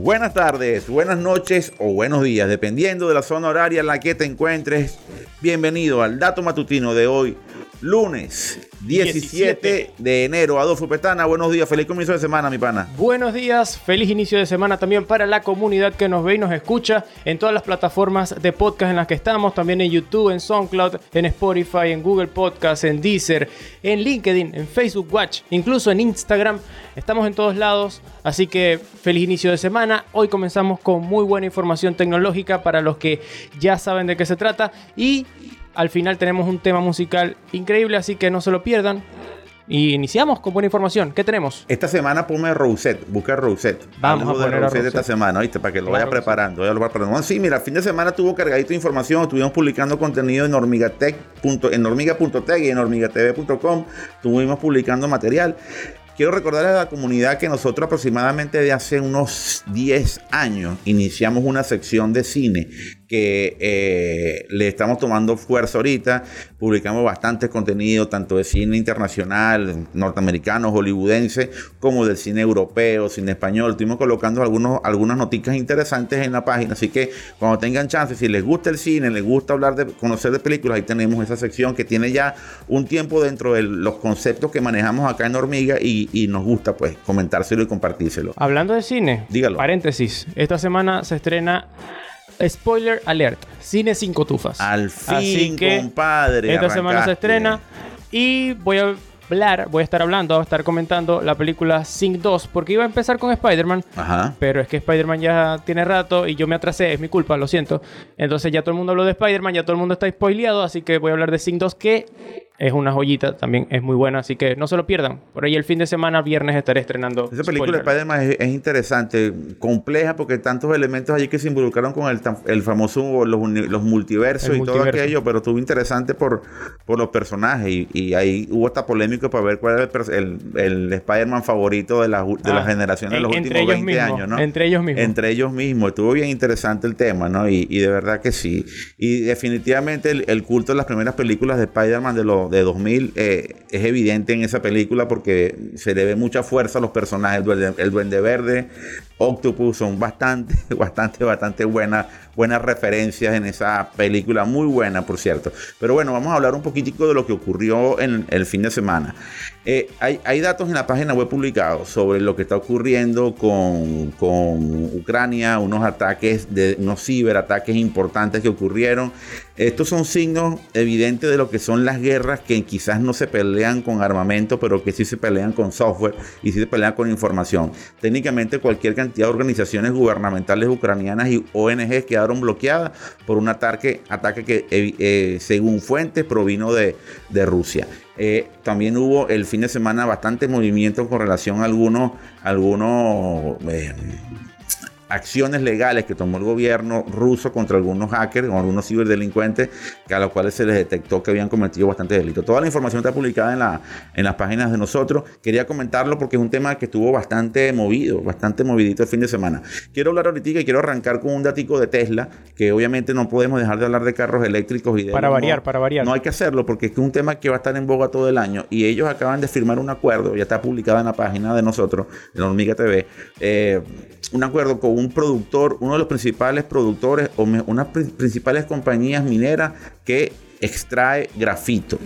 Buenas tardes, buenas noches o buenos días, dependiendo de la zona horaria en la que te encuentres. Bienvenido al dato matutino de hoy, lunes 17, de enero. Adolfo Petana, buenos días, feliz comienzo de semana, mi pana. Buenos días, feliz inicio de semana también para la comunidad que nos ve y nos escucha en todas las plataformas de podcast en las que estamos, también en YouTube, en SoundCloud, en Spotify, en Google Podcast, en Deezer, en LinkedIn, en Facebook Watch, incluso en Instagram. Estamos en todos lados, así que feliz inicio de semana. Hoy comenzamos con muy buena información tecnológica para los que ya saben de qué se trata y al final tenemos un tema musical increíble, así que no se lo pierdan. Y iniciamos con buena información. ¿Qué tenemos? Esta semana ponme Rosette, busca Rosette. Vamos a poner a esta semana, ¿viste? Para que lo vaya preparando. Vaya preparando. sí, mira, fin de semana tuvo cargadito de información. Estuvimos publicando contenido en hormigatech. en hormiga.tech y en hormigatv.com. Estuvimos publicando material. Quiero recordarle a la comunidad que nosotros aproximadamente de hace unos 10 años iniciamos una sección de cine que eh, le estamos tomando fuerza ahorita. Publicamos bastante contenido, tanto de cine internacional, norteamericano, hollywoodense, como del cine europeo, cine español. Estuvimos colocando algunos, algunas noticias interesantes en la página. Así que cuando tengan chance, si les gusta el cine, les gusta hablar de conocer de películas, ahí tenemos esa sección que tiene ya un tiempo dentro de los conceptos que manejamos acá en Hormiga y, y nos gusta pues comentárselo y compartírselo. Hablando de cine, dígalo. Paréntesis, esta semana se estrena Spoiler alert, Cine sin cotufas. Al fin, compadre. Esta semana se estrena y voy a hablar, voy a estar hablando, voy a estar comentando la película Sing 2, porque iba a empezar con Spider-Man, pero es que Spider-Man ya tiene rato y yo me atrasé, es mi culpa, lo siento. Entonces ya todo el mundo habló de Spider-Man, ya todo el mundo está spoileado, así que voy a hablar de Sing 2, que es una joyita, también es muy buena, así que no se lo pierdan. Por ahí el fin de semana, viernes, estaré estrenando. Esa película de Spider-Man es, interesante, compleja, porque tantos elementos allí que se involucraron con el, el famoso, los, los multiversos y todo aquello, pero estuvo interesante por, por los personajes. Y, ahí hubo esta polémica para ver cuál era el, el, Spider-Man favorito de la, de la ah, generación de los últimos 20 años, ¿no? Entre ellos mismos. Entre ellos mismos. Estuvo bien interesante el tema, ¿no? Y, y de verdad que sí. Y definitivamente el, culto de las primeras películas de Spider-Man de los de 2000 eh, es evidente en esa película porque se le ve mucha fuerza a los personajes. El Duende, Verde, Octopus son bastante, bastante, bastante buenas, buenas referencias en esa película. Muy buena, por cierto. Pero bueno, vamos a hablar un poquitico de lo que ocurrió en el fin de semana. Eh, hay, datos en la página web publicados sobre lo que está ocurriendo con, con Ucrania, unos ataques, de, unos ciberataques importantes que ocurrieron. Estos son signos evidentes de lo que son las guerras que quizás no se pelean con armamento, pero que sí se pelean con software y sí se pelean con información. Técnicamente cualquier cantidad organizaciones gubernamentales ucranianas y ONG quedaron bloqueadas por un ataque, ataque que eh, eh, según fuentes provino de, de Rusia. Eh, también hubo el fin de semana bastante movimiento con relación a algunos, algunos acciones legales que tomó el gobierno ruso contra algunos hackers o algunos ciberdelincuentes que a los cuales se les detectó que habían cometido bastante delito. Toda la información está publicada en, la, en las páginas de nosotros. Quería comentarlo porque es un tema que estuvo bastante movido, bastante movidito el fin de semana. Quiero hablar ahorita y quiero arrancar con un datico de Tesla, que obviamente no podemos dejar de hablar de carros eléctricos y de... Para variar, para variar. No hay que hacerlo porque es un tema que va a estar en boga todo el año y ellos acaban de firmar un acuerdo, ya está publicada en la página de nosotros, en Hormiga TV, eh, un acuerdo con un productor, uno de los principales productores o unas principales compañías mineras que extrae grafito.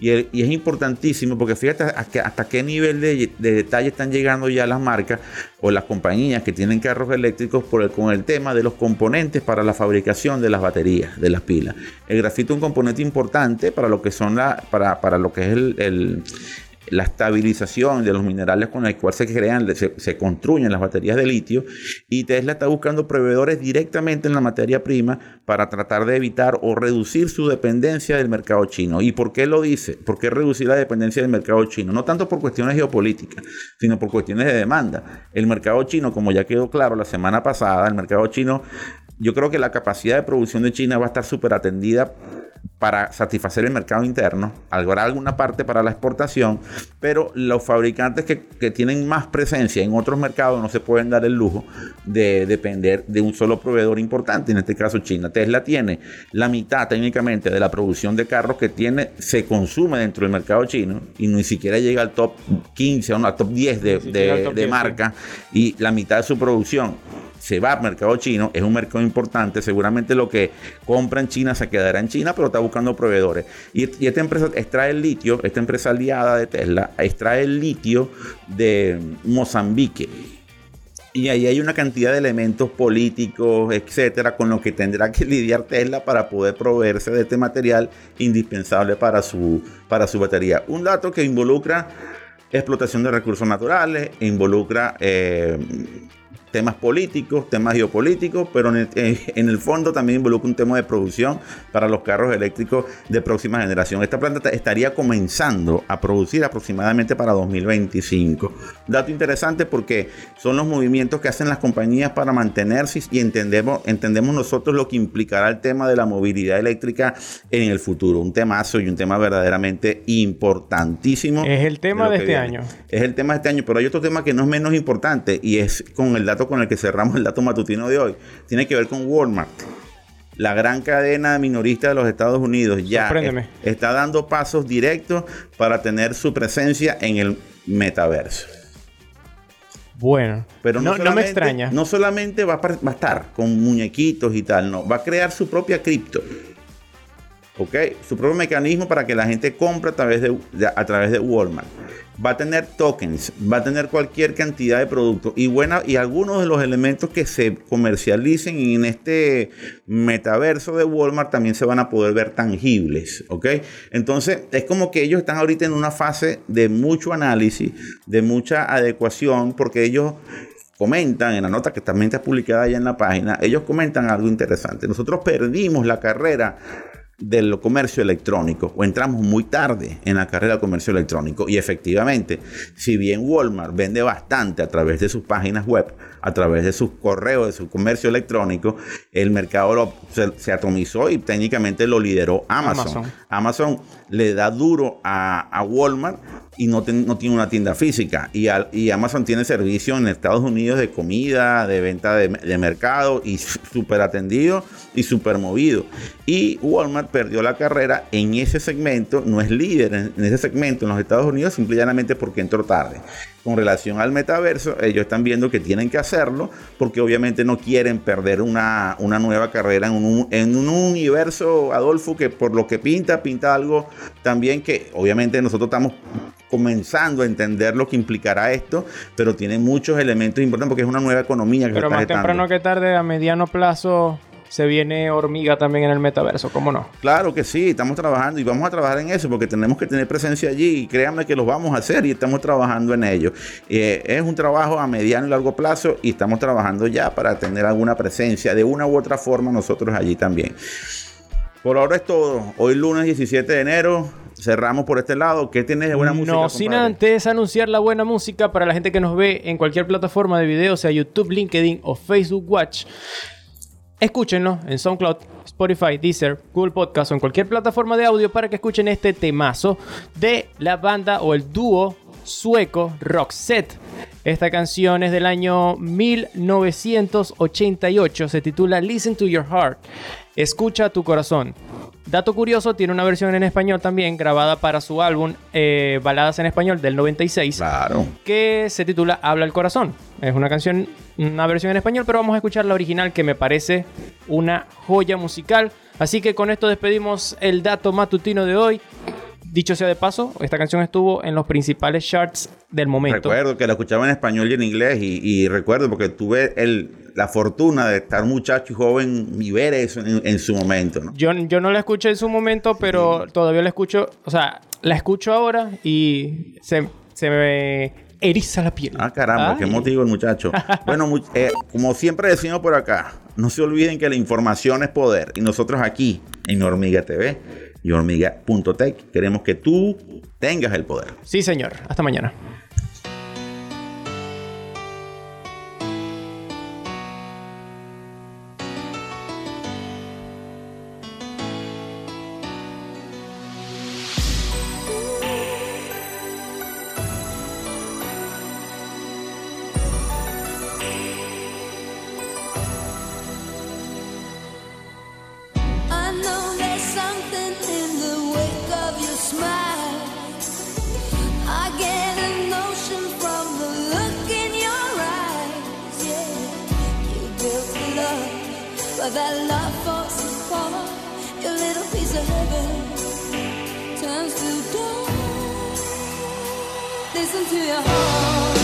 Y, es importantísimo porque fíjate hasta, qué nivel de, detalle están llegando ya las marcas o las compañías que tienen carros eléctricos el, con el tema de los componentes para la fabricación de las baterías, de las pilas. El grafito es un componente importante para lo que son la, para, para lo que es el la estabilización de los minerales con los cuales se crean, se, construyen las baterías de litio y Tesla está buscando proveedores directamente en la materia prima para tratar de evitar o reducir su dependencia del mercado chino. ¿Y por qué lo dice? ¿Por qué reducir la dependencia del mercado chino? No tanto por cuestiones geopolíticas, sino por cuestiones de demanda. El mercado chino, como ya quedó claro la semana pasada, el mercado chino, yo creo que la capacidad de producción de China va a estar súper atendida para satisfacer el mercado interno, habrá alguna parte para la exportación, pero los fabricantes que, que, tienen más presencia en otros mercados no se pueden dar el lujo de depender de un solo proveedor importante, en este caso China. Tesla tiene la mitad técnicamente de la producción de carros que tiene, se consume dentro del mercado chino y ni siquiera llega al top 15 o no, al top 10 de, de, de marca y la mitad de su producción se va al mercado chino, es un mercado importante, seguramente lo que compra en China se quedará en China, pero está buscando proveedores. Y, esta empresa extrae el litio, esta empresa aliada de Tesla, extrae el litio de Mozambique. Y ahí hay una cantidad de elementos políticos, etcétera, con los que tendrá que lidiar Tesla para poder proveerse de este material indispensable para su, para su batería. Un dato que involucra explotación de recursos naturales, involucra eh, temas políticos, temas geopolíticos, pero en el, fondo también involucra un tema de producción para los carros eléctricos de próxima generación. Esta planta estaría comenzando a producir aproximadamente para 2025. Dato interesante porque son los movimientos que hacen las compañías para mantenerse y entendemos, entendemos nosotros lo que implicará el tema de la movilidad eléctrica en el futuro. Un temazo y un tema verdaderamente importantísimo. Es el tema de, de este año. Es el tema de este año, pero hay otro tema que no es menos importante y es con el dato con el que cerramos el dato matutino de hoy tiene que ver con Walmart. La gran cadena minorista de los Estados Unidos ya está dando pasos directos para tener su presencia en el metaverso. Bueno, pero no, me extraña. No solamente va a, va a, estar con muñequitos y tal, no, va a crear su propia cripto. ¿Ok? Su propio mecanismo para que la gente compre a través de, a través de Walmart va a tener tokens, va a tener cualquier cantidad de productos y buena, y algunos de los elementos que se comercialicen en este metaverso de Walmart también se van a poder ver tangibles, ¿ok? Entonces es como que ellos están ahorita en una fase de mucho análisis, de mucha adecuación, porque ellos comentan en la nota que también está publicada allá en la página, ellos comentan algo interesante. Nosotros perdimos la carrera del comercio electrónico o entramos muy tarde en la carrera del comercio electrónico y efectivamente si bien Walmart vende bastante a través de sus páginas web a través de sus correos de su comercio electrónico el mercado se, atomizó y técnicamente lo lideró Amazon Amazon, le da duro a, a Walmart y no, no, tiene una tienda física. Y, y, Amazon tiene servicio en Estados Unidos de comida, de venta de, de mercado y súper atendido y súper movido. Y Walmart perdió la carrera en ese segmento, no es líder en, ese segmento en los Estados Unidos simplemente porque entró tarde. Con relación al metaverso, ellos están viendo que tienen que hacerlo porque obviamente no quieren perder una, una nueva carrera en un, en un universo, Adolfo, que por lo que pinta, pinta algo también que obviamente nosotros estamos comenzando a entender lo que implicará esto, pero tiene muchos elementos importantes porque es una nueva economía que Pero más temprano que tarde, a mediano plazo, se viene hormiga también en el metaverso, ¿cómo no? Claro que sí, estamos trabajando y vamos a trabajar en eso porque tenemos que tener presencia allí y créanme que lo vamos a hacer y estamos trabajando en ello. Eh, es un trabajo a mediano y largo plazo y estamos trabajando ya para tener alguna presencia de una u otra forma nosotros allí también. Por ahora es todo. Hoy lunes 17 de enero cerramos por este lado. ¿Qué tienes de buena música? No, sin antes anunciar la buena música para la gente que nos ve en cualquier plataforma de video, sea YouTube, LinkedIn o Facebook Watch. Escúchenlo en SoundCloud, Spotify, Deezer, Google Podcast o en cualquier plataforma de audio para que escuchen este temazo de la banda o el dúo sueco Roxette. Esta canción es del año 1988, se titula Listen to Your Heart, Escucha tu corazón. Dato curioso, tiene una versión en español también grabada para su álbum eh, Baladas en Español del 96. Claro. Que se titula Habla el Corazón. Es una canción, una versión en español, pero vamos a escuchar la original que me parece una joya musical. Así que con esto despedimos el dato matutino de hoy. Dicho sea de paso, esta canción estuvo en los principales charts del momento. Recuerdo que la escuchaba en español y en inglés y, recuerdo porque tuve el, la fortuna de estar muchacho y joven y ver eso en, su momento. ¿no? Yo, yo no la escuché en su momento, pero todavía la escucho, o sea, la escucho ahora y se, se me eriza la piel. Ah, caramba, qué motivo el muchacho. bueno, eh, como siempre decimos por acá, no se olviden que la información es poder y nosotros aquí en Hormiga TV y hormiga.tech. Queremos que tú tengas el poder. Sí, señor. Hasta mañana. But that love falls apart. Your little piece of heaven turns to gold. Listen to your heart.